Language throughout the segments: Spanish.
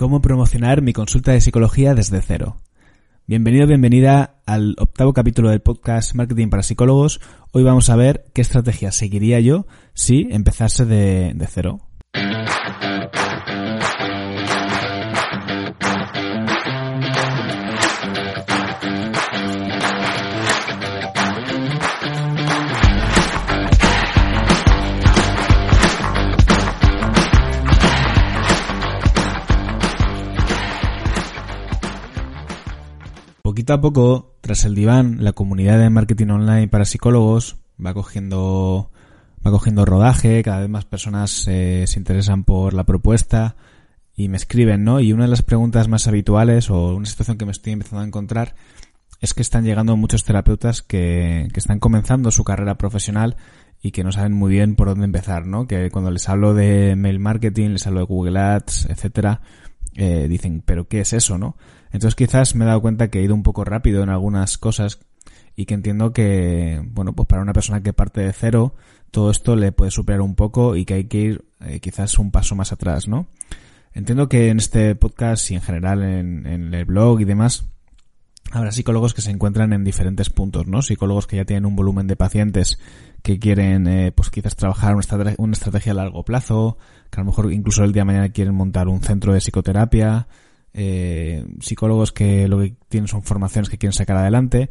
cómo promocionar mi consulta de psicología desde cero. Bienvenido, bienvenida al octavo capítulo del podcast Marketing para Psicólogos. Hoy vamos a ver qué estrategia seguiría yo si empezase de, de cero. Poquito a poco, tras el diván, la comunidad de marketing online para psicólogos va cogiendo va cogiendo rodaje, cada vez más personas eh, se interesan por la propuesta y me escriben, ¿no? Y una de las preguntas más habituales o una situación que me estoy empezando a encontrar es que están llegando muchos terapeutas que, que están comenzando su carrera profesional y que no saben muy bien por dónde empezar, ¿no? Que cuando les hablo de mail marketing, les hablo de Google Ads, etcétera, eh, dicen, pero ¿qué es eso, no? Entonces quizás me he dado cuenta que he ido un poco rápido en algunas cosas y que entiendo que, bueno, pues para una persona que parte de cero, todo esto le puede superar un poco y que hay que ir eh, quizás un paso más atrás, ¿no? Entiendo que en este podcast y en general en, en el blog y demás, habrá psicólogos que se encuentran en diferentes puntos, ¿no? Psicólogos que ya tienen un volumen de pacientes que quieren, eh, pues quizás trabajar una estrategia, una estrategia a largo plazo, que a lo mejor incluso el día de mañana quieren montar un centro de psicoterapia, eh, psicólogos que lo que tienen son formaciones que quieren sacar adelante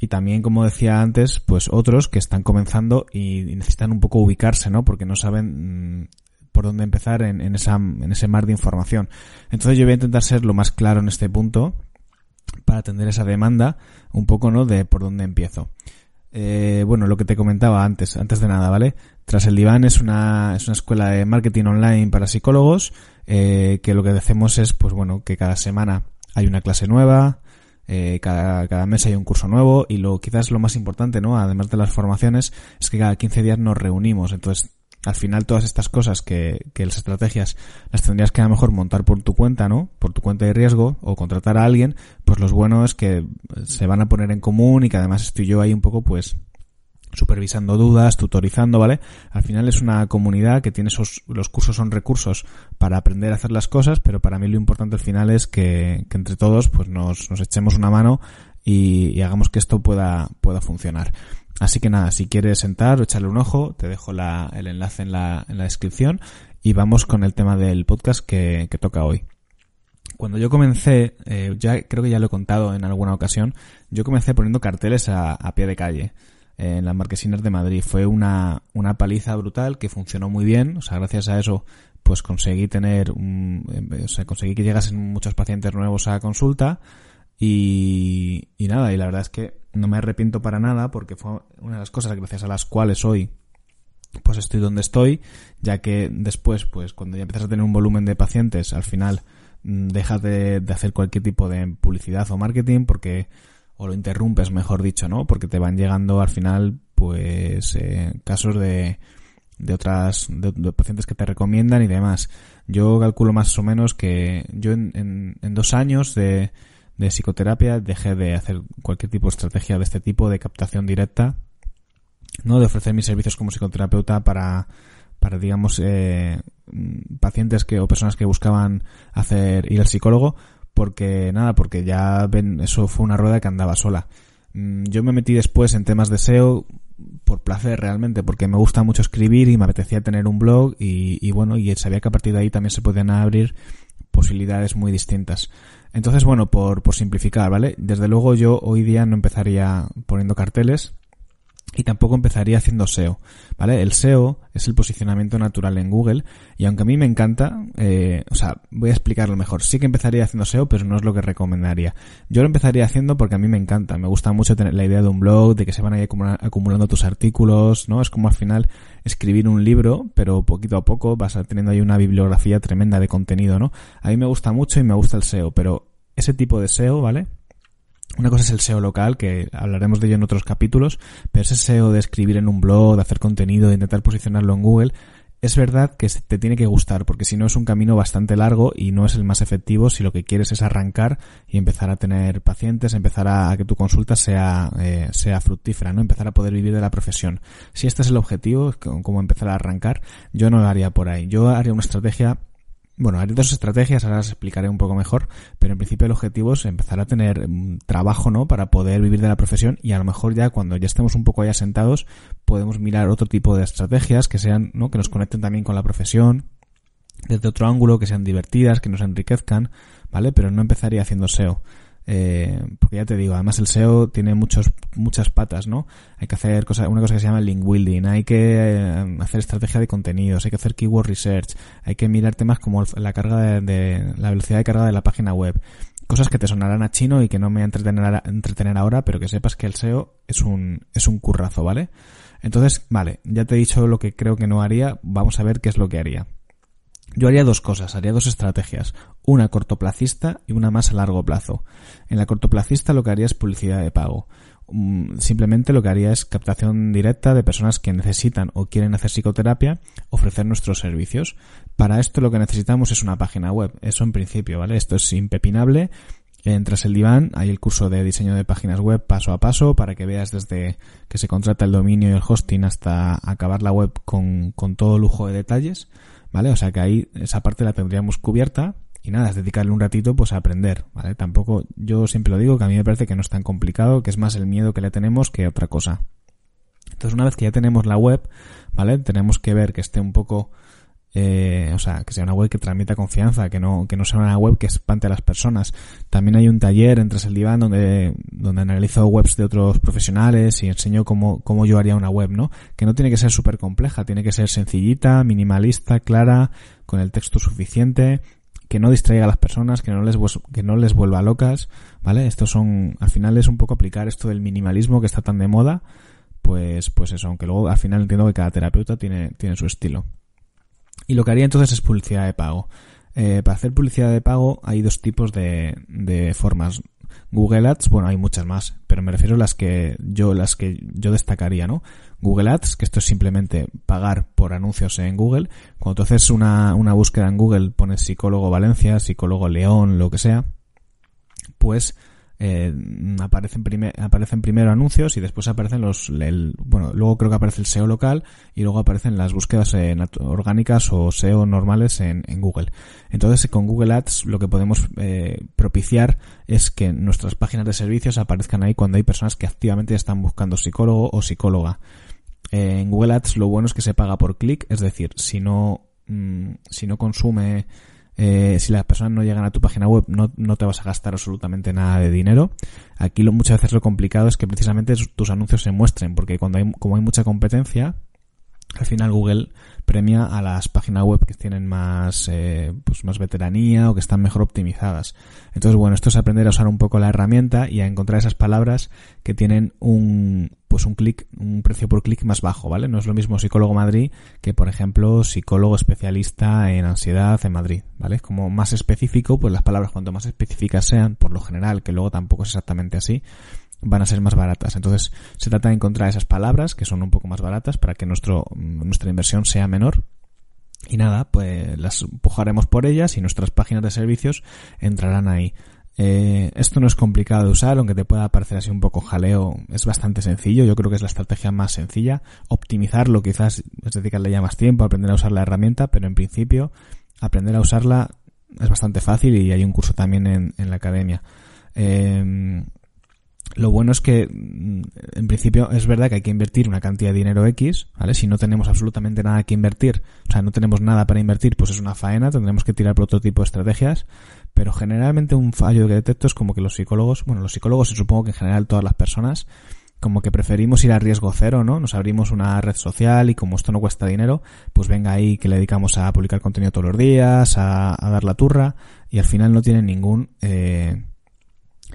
y también, como decía antes, pues otros que están comenzando y necesitan un poco ubicarse, ¿no? Porque no saben mm, por dónde empezar en, esa, en ese mar de información. Entonces yo voy a intentar ser lo más claro en este punto para atender esa demanda un poco, ¿no? De por dónde empiezo. Eh, bueno, lo que te comentaba antes, antes de nada, ¿vale? Tras el diván es una, es una escuela de marketing online para psicólogos, eh, que lo que hacemos es, pues bueno, que cada semana hay una clase nueva, eh, cada, cada mes hay un curso nuevo y lo quizás lo más importante, ¿no? Además de las formaciones, es que cada 15 días nos reunimos. Entonces, al final todas estas cosas que, que las estrategias las tendrías que a lo mejor montar por tu cuenta, ¿no? Por tu cuenta de riesgo o contratar a alguien, pues lo bueno es que se van a poner en común y que además estoy yo ahí un poco pues supervisando dudas, tutorizando, ¿vale? Al final es una comunidad que tiene esos, los cursos son recursos para aprender a hacer las cosas, pero para mí lo importante al final es que, que entre todos pues nos, nos echemos una mano y, hagamos que esto pueda, pueda funcionar. Así que nada, si quieres sentar o echarle un ojo, te dejo la, el enlace en la, en la descripción y vamos con el tema del podcast que, que toca hoy. Cuando yo comencé, eh, ya creo que ya lo he contado en alguna ocasión, yo comencé poniendo carteles a, pie de calle en las marquesinas de Madrid. Fue una, una paliza brutal que funcionó muy bien. O sea, gracias a eso, pues conseguí tener, un, o sea, conseguí que llegasen muchos pacientes nuevos a consulta. Y, nada, y la verdad es que no me arrepiento para nada porque fue una de las cosas gracias a las cuales hoy pues estoy donde estoy, ya que después, pues cuando ya empiezas a tener un volumen de pacientes, al final dejas de, de hacer cualquier tipo de publicidad o marketing porque o lo interrumpes, mejor dicho, ¿no? Porque te van llegando al final, pues, eh, casos de, de otras, de, de, pacientes que te recomiendan y demás. Yo calculo más o menos que yo en, en, en dos años de, de psicoterapia dejé de hacer cualquier tipo de estrategia de este tipo de captación directa, ¿no? De ofrecer mis servicios como psicoterapeuta para, para digamos, eh, pacientes que, o personas que buscaban hacer, ir al psicólogo, porque nada, porque ya ven, eso fue una rueda que andaba sola. Mm, yo me metí después en temas de SEO por placer realmente, porque me gusta mucho escribir y me apetecía tener un blog y, y bueno, y sabía que a partir de ahí también se podían abrir posibilidades muy distintas. Entonces, bueno, por, por simplificar, ¿vale? Desde luego yo hoy día no empezaría poniendo carteles, y tampoco empezaría haciendo SEO, ¿vale? El SEO es el posicionamiento natural en Google y aunque a mí me encanta, eh, o sea, voy a explicarlo mejor. Sí que empezaría haciendo SEO, pero no es lo que recomendaría. Yo lo empezaría haciendo porque a mí me encanta, me gusta mucho tener la idea de un blog, de que se van a acumulando tus artículos, ¿no? Es como al final escribir un libro, pero poquito a poco vas teniendo ahí una bibliografía tremenda de contenido, ¿no? A mí me gusta mucho y me gusta el SEO, pero ese tipo de SEO, ¿vale? Una cosa es el SEO local, que hablaremos de ello en otros capítulos, pero ese SEO de escribir en un blog, de hacer contenido, de intentar posicionarlo en Google, es verdad que te tiene que gustar, porque si no es un camino bastante largo y no es el más efectivo si lo que quieres es arrancar y empezar a tener pacientes, empezar a, a que tu consulta sea, eh, sea fructífera, ¿no? Empezar a poder vivir de la profesión. Si este es el objetivo, como empezar a arrancar, yo no lo haría por ahí. Yo haría una estrategia bueno, hay dos estrategias, ahora las explicaré un poco mejor, pero en principio el objetivo es empezar a tener mm, trabajo, ¿no? Para poder vivir de la profesión y a lo mejor ya cuando ya estemos un poco ya sentados podemos mirar otro tipo de estrategias que sean, ¿no? Que nos conecten también con la profesión desde otro ángulo, que sean divertidas, que nos enriquezcan, ¿vale? Pero no empezaría haciendo SEO. Eh, porque ya te digo, además el SEO tiene muchos, muchas patas, ¿no? Hay que hacer cosa, una cosa que se llama link building, hay que eh, hacer estrategia de contenidos, hay que hacer keyword research, hay que mirar temas como la carga de, la velocidad de carga de la página web. Cosas que te sonarán a chino y que no me entretener, entretener ahora, pero que sepas que el SEO es un, es un currazo, ¿vale? Entonces, vale, ya te he dicho lo que creo que no haría, vamos a ver qué es lo que haría. Yo haría dos cosas, haría dos estrategias, una cortoplacista y una más a largo plazo. En la cortoplacista lo que haría es publicidad de pago. Mm, simplemente lo que haría es captación directa de personas que necesitan o quieren hacer psicoterapia, ofrecer nuestros servicios. Para esto lo que necesitamos es una página web. Eso en principio, ¿vale? Esto es impepinable. Entras el diván, hay el curso de diseño de páginas web paso a paso para que veas desde que se contrata el dominio y el hosting hasta acabar la web con, con todo lujo de detalles. ¿Vale? O sea que ahí esa parte la tendríamos cubierta y nada, es dedicarle un ratito pues a aprender, ¿vale? Tampoco, yo siempre lo digo que a mí me parece que no es tan complicado, que es más el miedo que le tenemos que otra cosa. Entonces una vez que ya tenemos la web, ¿vale? Tenemos que ver que esté un poco eh, o sea, que sea una web que transmita confianza, que no, que no sea una web que espante a las personas. También hay un taller entre el diván donde, donde analizo webs de otros profesionales y enseño cómo, cómo yo haría una web, ¿no? Que no tiene que ser súper compleja, tiene que ser sencillita, minimalista, clara, con el texto suficiente, que no distraiga a las personas, que no les, que no les vuelva locas, ¿vale? Estos son, al final es un poco aplicar esto del minimalismo que está tan de moda, pues, pues eso, aunque luego al final entiendo que cada terapeuta tiene, tiene su estilo. Y lo que haría entonces es publicidad de pago. Eh, para hacer publicidad de pago hay dos tipos de, de formas. Google Ads, bueno, hay muchas más, pero me refiero a las que yo, las que yo destacaría, ¿no? Google Ads, que esto es simplemente pagar por anuncios en Google. Cuando tú haces una, una búsqueda en Google, pones psicólogo Valencia, psicólogo León, lo que sea, pues eh, aparecen, aparecen primero anuncios y después aparecen los, el, bueno, luego creo que aparece el SEO local y luego aparecen las búsquedas orgánicas o SEO normales en, Google. Entonces con Google Ads lo que podemos eh, propiciar es que nuestras páginas de servicios aparezcan ahí cuando hay personas que activamente están buscando psicólogo o psicóloga. Eh, en Google Ads lo bueno es que se paga por clic, es decir, si no, mm, si no consume eh, si las personas no llegan a tu página web, no, no, te vas a gastar absolutamente nada de dinero. Aquí lo, muchas veces lo complicado es que precisamente tus anuncios se muestren, porque cuando hay, como hay mucha competencia, al final Google premia a las páginas web que tienen más, eh, pues más veteranía o que están mejor optimizadas. Entonces, bueno, esto es aprender a usar un poco la herramienta y a encontrar esas palabras que tienen un, pues un clic, un precio por clic más bajo, ¿vale? No es lo mismo psicólogo Madrid que, por ejemplo, psicólogo especialista en ansiedad en Madrid, ¿vale? Como más específico, pues las palabras cuanto más específicas sean, por lo general, que luego tampoco es exactamente así, van a ser más baratas. Entonces, se trata de encontrar esas palabras que son un poco más baratas para que nuestro, nuestra inversión sea menor. Y nada, pues las empujaremos por ellas y nuestras páginas de servicios entrarán ahí. Eh, esto no es complicado de usar, aunque te pueda parecer así un poco jaleo, es bastante sencillo, yo creo que es la estrategia más sencilla. Optimizarlo quizás es dedicarle ya más tiempo, aprender a usar la herramienta, pero en principio aprender a usarla es bastante fácil y hay un curso también en, la academia. Eh, lo bueno es que, mm, en principio, es verdad que hay que invertir una cantidad de dinero X, ¿vale? Si no tenemos absolutamente nada que invertir, o sea, no tenemos nada para invertir, pues es una faena, tendremos que tirar por otro tipo de estrategias, pero generalmente un fallo que detecto es como que los psicólogos, bueno, los psicólogos y supongo que en general todas las personas, como que preferimos ir a riesgo cero, ¿no? Nos abrimos una red social y como esto no cuesta dinero, pues venga ahí que le dedicamos a publicar contenido todos los días, a, a dar la turra, y al final no tiene ningún, eh,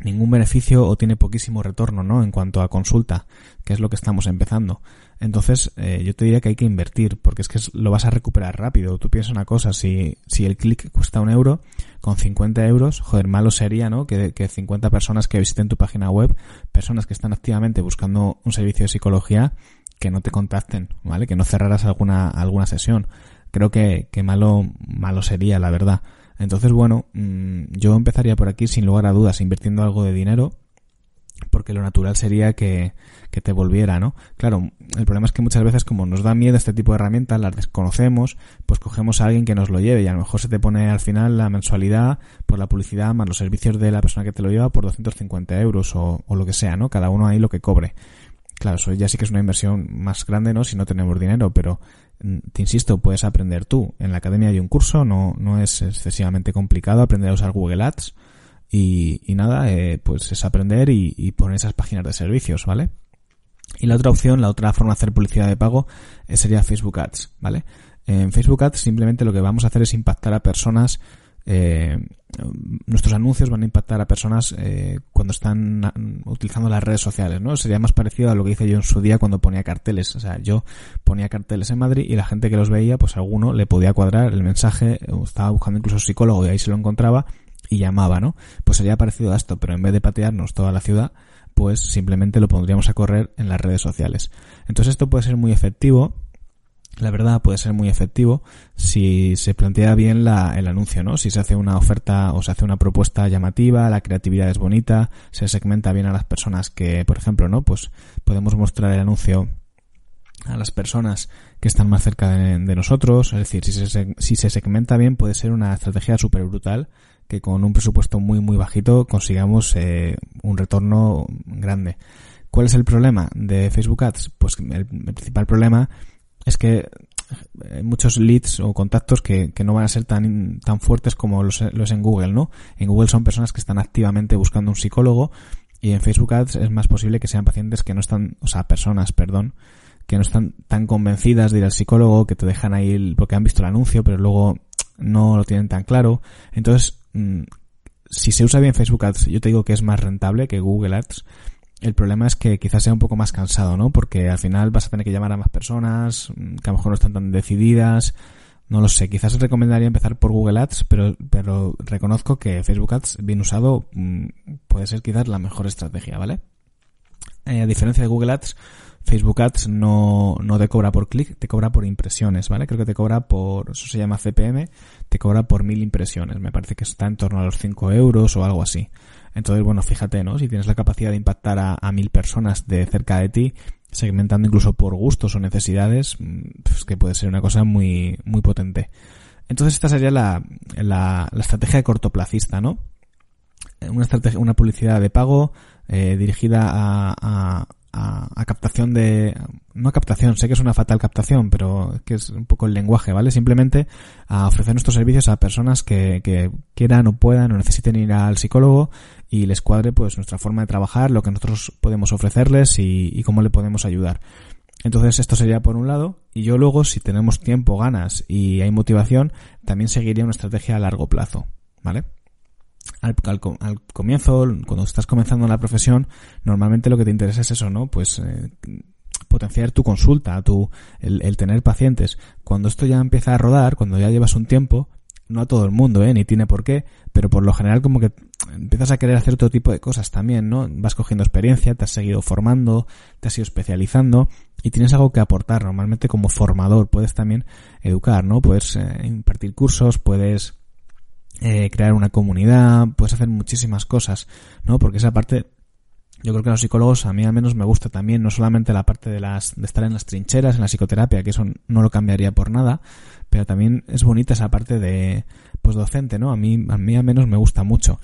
ningún beneficio o tiene poquísimo retorno, ¿no? En cuanto a consulta, que es lo que estamos empezando. Entonces, eh, yo te diría que hay que invertir, porque es que lo vas a recuperar rápido. Tú piensas una cosa, si, si el clic cuesta un euro, con 50 euros, joder, malo sería, ¿no? Que, que 50 personas que visiten tu página web, personas que están activamente buscando un servicio de psicología, que no te contacten, ¿vale? Que no cerraras alguna, alguna sesión. Creo que, que malo, malo sería, la verdad. Entonces, bueno, mm, yo empezaría por aquí sin lugar a dudas invirtiendo algo de dinero porque lo natural sería que, que te volviera, ¿no? Claro, el problema es que muchas veces como nos da miedo este tipo de herramientas, las desconocemos, pues cogemos a alguien que nos lo lleve y a lo mejor se te pone al final la mensualidad por la publicidad más los servicios de la persona que te lo lleva por 250 euros o, o lo que sea, ¿no? Cada uno ahí lo que cobre. Claro, eso ya sí que es una inversión más grande, ¿no? Si no tenemos dinero, pero mm, te insisto, puedes aprender tú. En la academia hay un curso, no, no es excesivamente complicado aprender a usar Google Ads y, y nada, eh, pues es aprender y, y, poner esas páginas de servicios, ¿vale? Y la otra opción, la otra forma de hacer publicidad de pago eh, sería Facebook Ads, ¿vale? En Facebook Ads simplemente lo que vamos a hacer es impactar a personas eh, nuestros anuncios van a impactar a personas eh, cuando están utilizando las redes sociales, ¿no? Sería más parecido a lo que hice yo en su día cuando ponía carteles. O sea, yo ponía carteles en Madrid y la gente que los veía, pues alguno le podía cuadrar el mensaje, o estaba buscando incluso psicólogo y ahí se lo encontraba y llamaba, ¿no? Pues sería parecido a esto, pero en vez de patearnos toda la ciudad, pues simplemente lo pondríamos a correr en las redes sociales. Entonces esto puede ser muy efectivo la verdad puede ser muy efectivo si se plantea bien la, el anuncio, ¿no? Si se hace una oferta o se hace una propuesta llamativa, la creatividad es bonita, se segmenta bien a las personas que, por ejemplo, ¿no? Pues podemos mostrar el anuncio a las personas que están más cerca de, nosotros, es decir, si se, si se segmenta bien puede ser una estrategia súper brutal que con un presupuesto muy muy bajito consigamos eh, un retorno grande. ¿Cuál es el problema de Facebook Ads? Pues el, el principal problema es que hay muchos leads o contactos que, que no van a ser tan, tan fuertes como los, los en Google, ¿no? En Google son personas que están activamente buscando un psicólogo y en Facebook Ads es más posible que sean pacientes que no están, o sea, personas, perdón, que no están tan convencidas de ir al psicólogo, que te dejan ahí porque han visto el anuncio, pero luego no lo tienen tan claro. Entonces, mmm, si se usa bien Facebook Ads, yo te digo que es más rentable que Google Ads el problema es que quizás sea un poco más cansado, ¿no? Porque al final vas a tener que llamar a más personas, mm, que a lo mejor no están tan decididas. No lo sé, quizás recomendaría empezar por Google Ads, pero, pero reconozco que Facebook Ads bien usado mm, puede ser quizás la mejor estrategia, ¿vale? Eh, a diferencia de Google Ads, Facebook Ads no, no te cobra por clic, te cobra por impresiones, ¿vale? Creo que te cobra por, eso se llama CPM, te cobra por mil impresiones. Me parece que está en torno a los 5 euros o algo así. Entonces, bueno, fíjate, ¿no? Si tienes la capacidad de impactar a, mil personas de cerca de ti, segmentando incluso por gustos o necesidades, mm, pues que puede ser una cosa muy, muy potente. Entonces esta sería la, la, la estrategia de cortoplacista, ¿no? Una estrategia, una publicidad de pago eh, dirigida a, a, a, captación de, no a captación, sé que es una fatal captación, pero que es un poco el lenguaje, ¿vale? Simplemente a ofrecer nuestros servicios a personas que, que quieran o puedan o necesiten ir al psicólogo y les cuadre pues nuestra forma de trabajar, lo que nosotros podemos ofrecerles y, y cómo le podemos ayudar. Entonces esto sería por un lado y yo luego si tenemos tiempo, ganas y hay motivación, también seguiría una estrategia a largo plazo, ¿vale? Al, comienzo, cuando estás comenzando en la profesión, normalmente lo que te interesa es eso, ¿no? Pues eh, potenciar tu consulta, tu, el, el, tener pacientes. Cuando esto ya empieza a rodar, cuando ya llevas un tiempo, no a todo el mundo, ¿eh? Ni tiene por qué, pero por lo general como que empiezas a querer hacer otro tipo de cosas también, ¿no? Vas cogiendo experiencia, te has seguido formando, te has ido especializando y tienes algo que aportar. Normalmente como formador puedes también educar, ¿no? Puedes eh, impartir cursos, puedes eh, crear una comunidad, puedes hacer muchísimas cosas, ¿no? Porque esa parte yo creo que a los psicólogos a mí al menos me gusta también no solamente la parte de las de estar en las trincheras en la psicoterapia que eso no lo cambiaría por nada pero también es bonita esa parte de pues docente no a mí a mí al menos me gusta mucho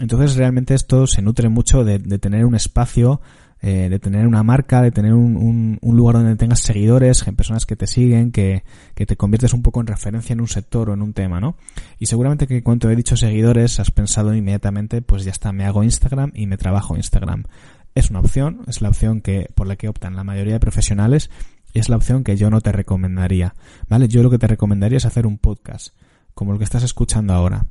entonces realmente esto se nutre mucho de, de tener un espacio, eh, de tener una marca, de tener un, un, lugar donde tengas seguidores, personas que te siguen, que, que te conviertes un poco en referencia en un sector o en un tema, ¿no? Y seguramente que cuando he dicho seguidores has pensado inmediatamente, pues ya está, me hago Instagram y me trabajo Instagram. Es una opción, es la opción que, por la que optan la mayoría de profesionales es la opción que yo no te recomendaría, ¿vale? Yo lo que te recomendaría es hacer un podcast, como el que estás escuchando ahora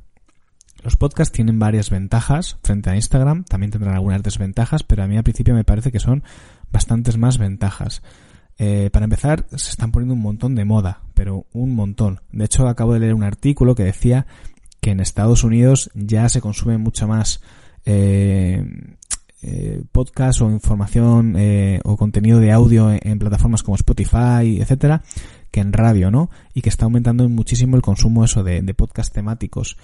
los podcasts tienen varias ventajas frente a Instagram, también tendrán algunas desventajas, pero a mí al principio me parece que son bastantes más ventajas. Eh, para empezar, se están poniendo un montón de moda, pero un montón. De hecho, acabo de leer un artículo que decía que en Estados Unidos ya se consume mucho más eh, eh, podcast o información eh, o contenido de audio en, plataformas como Spotify, etcétera, que en radio, ¿no? Y que está aumentando muchísimo el consumo eso de, de podcast temáticos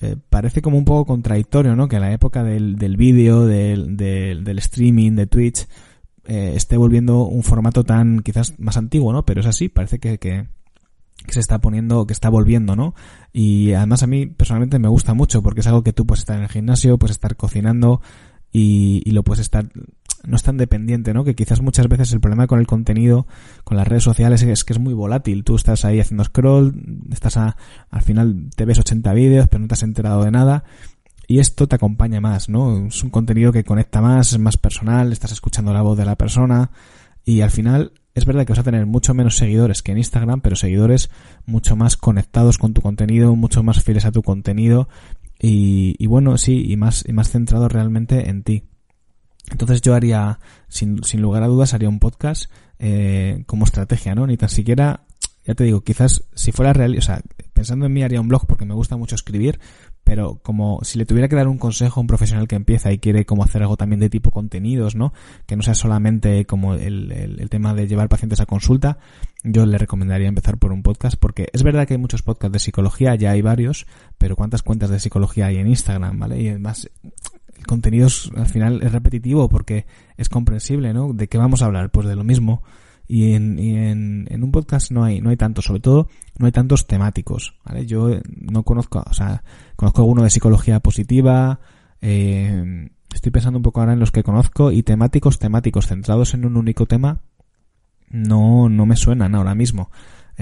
eh, parece como un poco contradictorio, ¿no? Que en la época del, del vídeo, del, del, del, streaming, de Twitch, eh, esté volviendo un formato tan quizás más antiguo, ¿no? Pero es así, parece que, que, que se está poniendo, que está volviendo, ¿no? Y además a mí personalmente me gusta mucho porque es algo que tú puedes estar en el gimnasio, puedes estar cocinando y, y lo puedes estar no es tan dependiente, ¿no? Que quizás muchas veces el problema con el contenido, con las redes sociales es que es muy volátil. Tú estás ahí haciendo scroll, estás a, al final te ves 80 vídeos, pero no te has enterado de nada. Y esto te acompaña más, ¿no? Es un contenido que conecta más, es más personal, estás escuchando la voz de la persona y al final es verdad que vas a tener mucho menos seguidores que en Instagram, pero seguidores mucho más conectados con tu contenido, mucho más fieles a tu contenido y, y bueno, sí, y más, y más centrados realmente en ti. Entonces yo haría, sin, sin lugar a dudas, haría un podcast eh, como estrategia, ¿no? Ni tan siquiera, ya te digo, quizás si fuera real, o sea, pensando en mí haría un blog porque me gusta mucho escribir, pero como si le tuviera que dar un consejo a un profesional que empieza y quiere como hacer algo también de tipo contenidos, ¿no? Que no sea solamente como el, el, tema de llevar pacientes a consulta, yo le recomendaría empezar por un podcast porque es verdad que hay muchos podcasts de psicología, ya hay varios, pero ¿cuántas cuentas de psicología hay en Instagram, ¿vale? Y además el contenido es, al final es repetitivo porque es comprensible, ¿no? ¿De qué vamos a hablar? Pues de lo mismo. Y en, y en, en un podcast no hay, no hay tanto, sobre todo no hay tantos temáticos, ¿vale? Yo no conozco, o sea, conozco alguno de psicología positiva, eh, estoy pensando un poco ahora en los que conozco y temáticos, temáticos, centrados en un único tema, no, no me suenan ahora mismo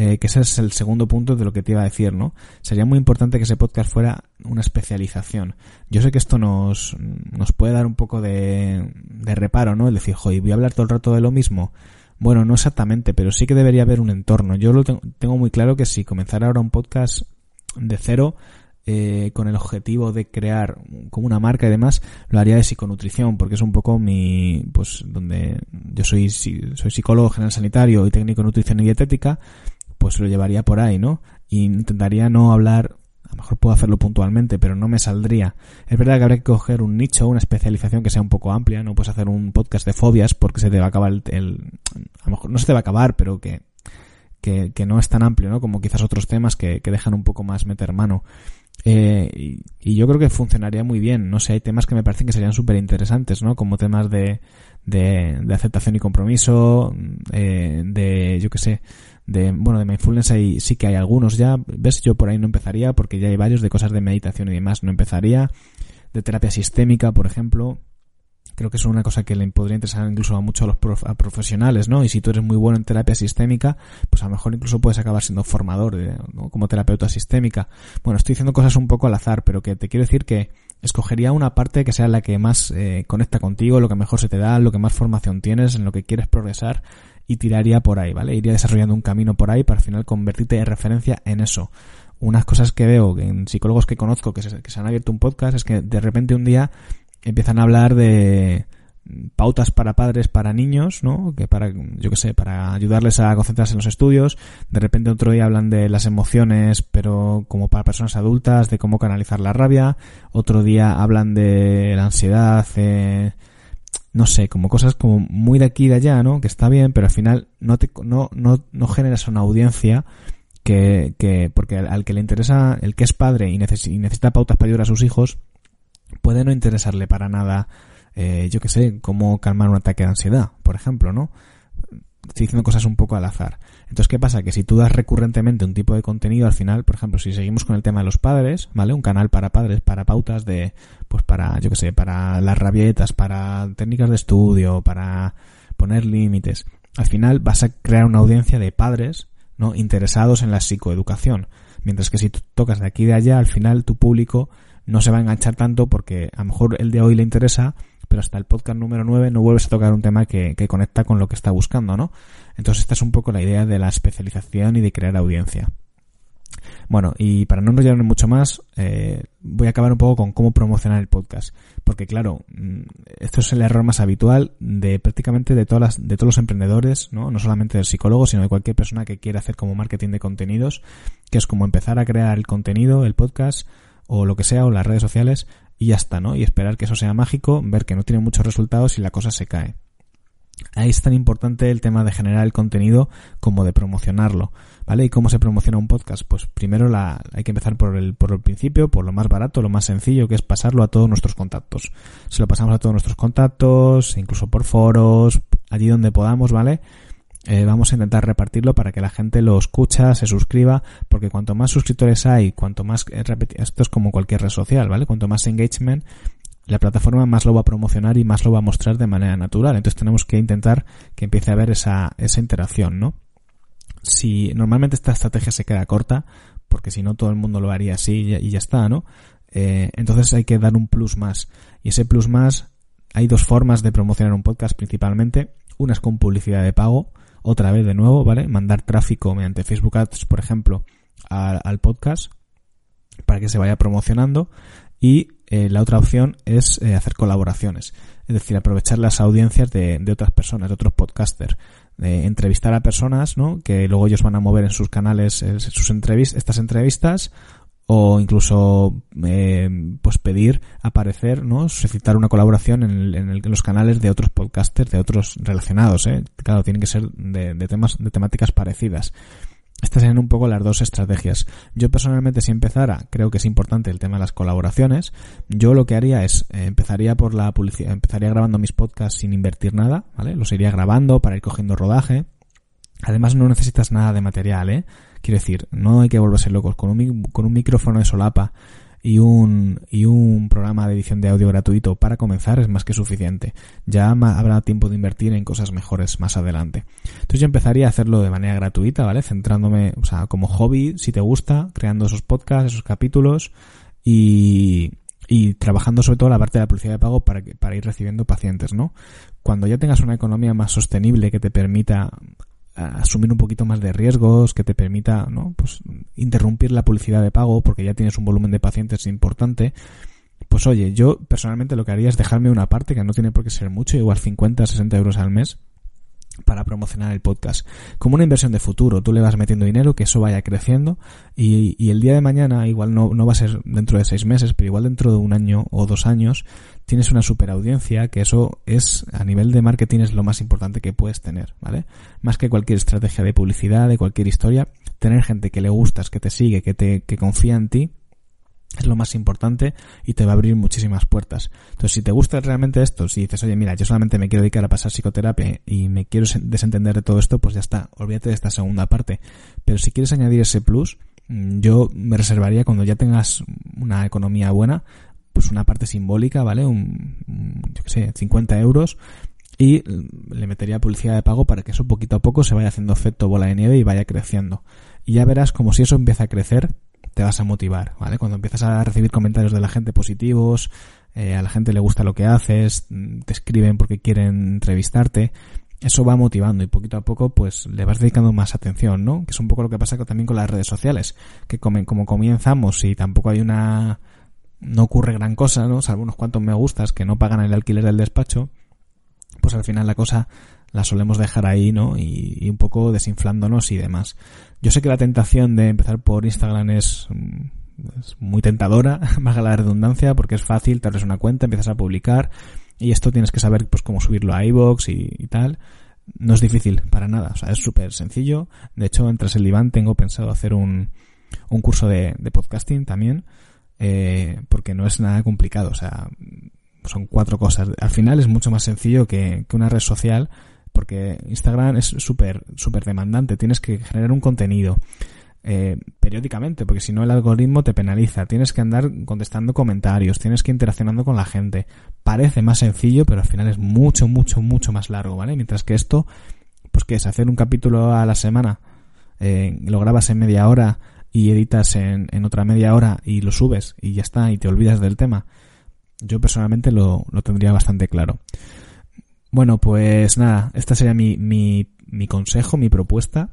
eh, que ese es el segundo punto de lo que te iba a decir, ¿no? Sería muy importante que ese podcast fuera una especialización. Yo sé que esto nos, nos puede dar un poco de, de reparo, ¿no? El decir, joder, voy a hablar todo el rato de lo mismo. Bueno, no exactamente, pero sí que debería haber un entorno. Yo lo tengo, tengo muy claro que si comenzara ahora un podcast de cero, eh, con el objetivo de crear como una marca y demás, lo haría de psiconutrición, porque es un poco mi, pues, donde yo soy, soy psicólogo general sanitario y técnico de nutrición y dietética, pues lo llevaría por ahí, ¿no? Y intentaría no hablar, a lo mejor puedo hacerlo puntualmente, pero no me saldría. Es verdad que habría que coger un nicho, una especialización que sea un poco amplia, no puedes hacer un podcast de fobias porque se te va a acabar el, a lo mejor no se te va a acabar, pero que, que, que no es tan amplio, ¿no? Como quizás otros temas que, que dejan un poco más meter mano. Eh, y, y, yo creo que funcionaría muy bien. No sé, hay temas que me parecen que serían súper interesantes, ¿no? Como temas de, de, de aceptación y compromiso, eh, de, yo qué sé, de, bueno, de mindfulness hay, sí que hay algunos ya, ves, yo por ahí no empezaría porque ya hay varios de cosas de meditación y demás, no empezaría, de terapia sistémica, por ejemplo, creo que es una cosa que le podría interesar incluso a muchos a los prof a profesionales, ¿no? Y si tú eres muy bueno en terapia sistémica, pues a lo mejor incluso puedes acabar siendo formador como terapeuta sistémica. Bueno, estoy diciendo cosas un poco al azar, pero que te quiero decir que escogería una parte que sea la que más eh, conecta contigo, lo que mejor se te da, lo que más formación tienes, en lo que quieres progresar y tiraría por ahí, ¿vale? Iría desarrollando un camino por ahí para al final convertirte en referencia en eso. Unas cosas que veo en psicólogos que conozco que se, que se han abierto un podcast es que de repente un día empiezan a hablar de pautas para padres para niños, ¿no? Que para, yo qué sé, para ayudarles a concentrarse en los estudios. De repente otro día hablan de las emociones, pero como para personas adultas, de cómo canalizar la rabia. Otro día hablan de la ansiedad, eh, no sé, como cosas como muy de aquí y de allá, ¿no? Que está bien, pero al final no te, no, no, no generas una audiencia que, que porque al, que le interesa, el que es padre y, neces y, necesita pautas para ayudar a sus hijos, puede no interesarle para nada, eh, yo que sé, cómo calmar un ataque de ansiedad, por ejemplo, ¿no? Estoy diciendo cosas un poco al azar. Entonces, ¿qué pasa? Que si tú das recurrentemente un tipo de contenido, al final, por ejemplo, si seguimos con el tema de los padres, ¿vale? Un canal para padres, para pautas de, pues para, yo que sé, para las rabietas, para técnicas de estudio, para poner límites. Al final vas a crear una audiencia de padres, ¿no? Interesados en la psicoeducación. Mientras que si tú tocas de aquí y de allá, al final tu público no se va a enganchar tanto porque a lo mejor el de hoy le interesa, pero hasta el podcast número 9 no vuelves a tocar un tema que, conecta con lo que está buscando, ¿no? Entonces esta es un poco la idea de la especialización y de crear audiencia. Bueno, y para no enrollarme mucho más, eh, voy a acabar un poco con cómo promocionar el podcast. Porque claro, mm, esto es el error más habitual de prácticamente de todas las, de todos los emprendedores, ¿no? No solamente del psicólogo, sino de cualquier persona que quiera hacer como marketing de contenidos, que es como empezar a crear el contenido, el podcast, o lo que sea, o las redes sociales, y ya está, ¿no? Y esperar que eso sea mágico, ver que no tiene muchos resultados y la cosa se cae. Ahí es tan importante el tema de generar el contenido como de promocionarlo, ¿vale? ¿Y cómo se promociona un podcast? Pues primero la, hay que empezar por el, por el principio, por lo más barato, lo más sencillo, que es pasarlo a todos nuestros contactos. Se lo pasamos a todos nuestros contactos, incluso por foros, allí donde podamos, ¿vale? Eh, vamos a intentar repartirlo para que la gente lo escucha, se suscriba, porque cuanto más suscriptores hay, cuanto más eh, esto es como cualquier red social, ¿vale? Cuanto más engagement, la plataforma más lo va a promocionar y más lo va a mostrar de manera natural. Entonces tenemos que intentar que empiece a haber esa, esa interacción, ¿no? Si normalmente esta estrategia se queda corta, porque si no todo el mundo lo haría así y ya, está, ¿no? Eh, entonces hay que dar un plus más. Y ese plus más, hay dos formas de promocionar un podcast principalmente. Una es con publicidad de pago, otra vez de nuevo, ¿vale? Mandar tráfico mediante Facebook Ads, por ejemplo, al podcast para que se vaya promocionando y eh, la otra opción es eh, hacer colaboraciones, es decir, aprovechar las audiencias de, de otras personas, de otros podcasters, entrevistar a personas, ¿no? Que luego ellos van a mover en sus canales eh, sus entrevistas, estas entrevistas o incluso pues pedir aparecer, ¿no? Suscitar una colaboración en, en, los canales de otros podcasters, de otros relacionados, ¿eh? Claro, tienen que ser de, de temas, de temáticas parecidas. Estas serían un poco las dos estrategias. Yo personalmente si empezara, creo que es importante el tema de las colaboraciones. Yo lo que haría es, eh, empezaría por la publicidad, empezaría grabando mis podcasts sin invertir nada, ¿vale? Los iría grabando para ir cogiendo rodaje. Además no necesitas nada de material, ¿eh? Quiero decir, no hay que volverse locos. Con un, con un micrófono de solapa y un, y un programa de edición de audio gratuito para comenzar es más que suficiente. Ya habrá tiempo de invertir en cosas mejores más adelante. Entonces yo empezaría a hacerlo de manera gratuita, ¿vale? Centrándome, o sea, como hobby, si te gusta, creando esos podcasts, esos capítulos y, y trabajando sobre todo la parte de la publicidad de pago para, que, para ir recibiendo pacientes, ¿no? Cuando ya tengas una economía más sostenible que te permita asumir un poquito más de riesgos, que te permita, ¿no? Pues interrumpir la publicidad de pago porque ya tienes un volumen de pacientes importante. Pues oye, yo personalmente lo que haría es dejarme una parte que no tiene por qué ser mucho, igual 50, 60 euros al mes, para promocionar el podcast. Como una inversión de futuro, tú le vas metiendo dinero, que eso vaya creciendo y, y el día de mañana, igual no, no va a ser dentro de seis meses, pero igual dentro de un año o dos años, tienes una super audiencia, que eso es, a nivel de marketing, es lo más importante que puedes tener, ¿vale? Más que cualquier estrategia de publicidad, de cualquier historia, tener gente que le gustas, que te sigue, que te, que confía en ti, es lo más importante y te va a abrir muchísimas puertas. Entonces, si te gusta realmente esto, si dices, oye, mira, yo solamente me quiero dedicar a pasar psicoterapia y me quiero desentender de todo esto, pues ya está, olvídate de esta segunda parte. Pero si quieres añadir ese plus, mm, yo me reservaría cuando ya tengas una economía buena, pues una parte simbólica, ¿vale? Un, yo qué sé, 50 euros y le metería publicidad de pago para que eso poquito a poco se vaya haciendo efecto bola de nieve y vaya creciendo. Y ya verás como si eso empieza a crecer, te vas a motivar, ¿vale? Cuando empiezas a recibir comentarios de la gente positivos, eh, a la gente le gusta lo que haces, mm, te escriben porque quieren entrevistarte, eso va motivando y poquito a poco pues le vas dedicando más atención, ¿no? Que es un poco lo que pasa también con las redes sociales, que como, comenzamos y tampoco hay una... no ocurre gran cosa, ¿no? Salvo unos cuantos me gustas que no pagan el alquiler del despacho, pues al final la cosa la solemos dejar ahí, ¿no? Y, un poco desinflándonos y demás. Yo sé que la tentación de empezar por Instagram es, mm, es muy tentadora, más la redundancia, porque es fácil, te abres una cuenta, empiezas a publicar, y esto tienes que saber pues cómo subirlo a iVoox y, y tal. No es difícil para nada, o sea, es súper sencillo. De hecho, entre el diván tengo pensado hacer un, un curso de, de podcasting también, eh, porque no es nada complicado, o sea, son cuatro cosas. Al final es mucho más sencillo que una red social porque Instagram es súper súper demandante, tienes que generar un contenido eh, periódicamente, porque si no el algoritmo te penaliza, tienes que andar contestando comentarios, tienes que interaccionando con la gente. Parece más sencillo, pero al final es mucho, mucho, mucho más largo, ¿vale? Mientras que esto, pues que es hacer un capítulo a la semana, eh, lo grabas en media hora y editas en, en otra media hora y lo subes y ya está, y te olvidas del tema. Yo personalmente lo, lo tendría bastante claro. Bueno, pues nada, esta sería mi, mi, mi consejo, mi propuesta.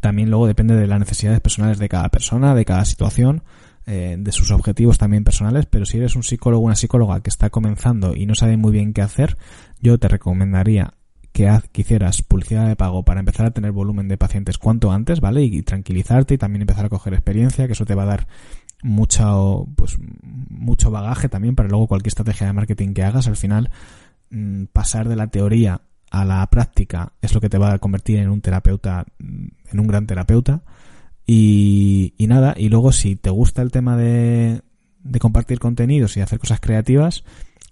También luego depende de las necesidades personales de cada persona, de cada situación, eh, de sus objetivos también personales, pero si eres un psicólogo o una psicóloga que está comenzando y no sabe muy bien qué hacer, yo te recomendaría que, hicieras publicidad de pago para empezar a tener volumen de pacientes cuanto antes, ¿vale? Y, y tranquilizarte y también empezar a coger experiencia, que eso te va a dar mucho, pues, mucho bagaje también para luego cualquier estrategia de marketing que hagas, al final pasar de la teoría a la práctica es lo que te va a convertir en un terapeuta, en un gran terapeuta. Y, y nada, y luego si te gusta el tema de, de compartir contenidos y hacer cosas creativas,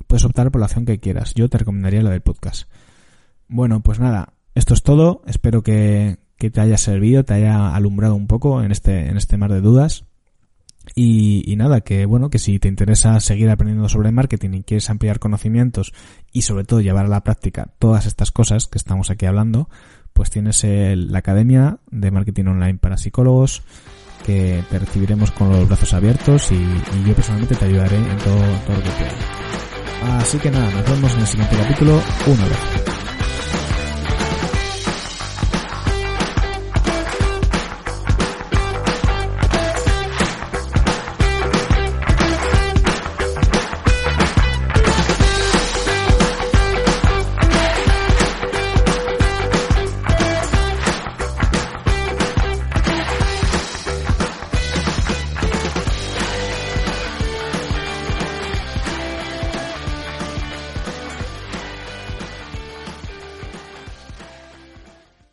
puedes optar por la opción que quieras. Yo te recomendaría la del podcast. Bueno, pues nada, esto es todo. Espero que, que te haya servido, te haya alumbrado un poco en este, en este mar de dudas. Y, nada, que bueno, que si te interesa seguir aprendiendo sobre marketing y quieres ampliar conocimientos y sobre todo llevar a la práctica todas estas cosas que estamos aquí hablando, pues tienes la Academia de Marketing Online para Psicólogos que te recibiremos con los brazos abiertos y, yo personalmente te ayudaré en todo, todo lo que pueda. Así que nada, nos vemos en el siguiente capítulo. Un abrazo.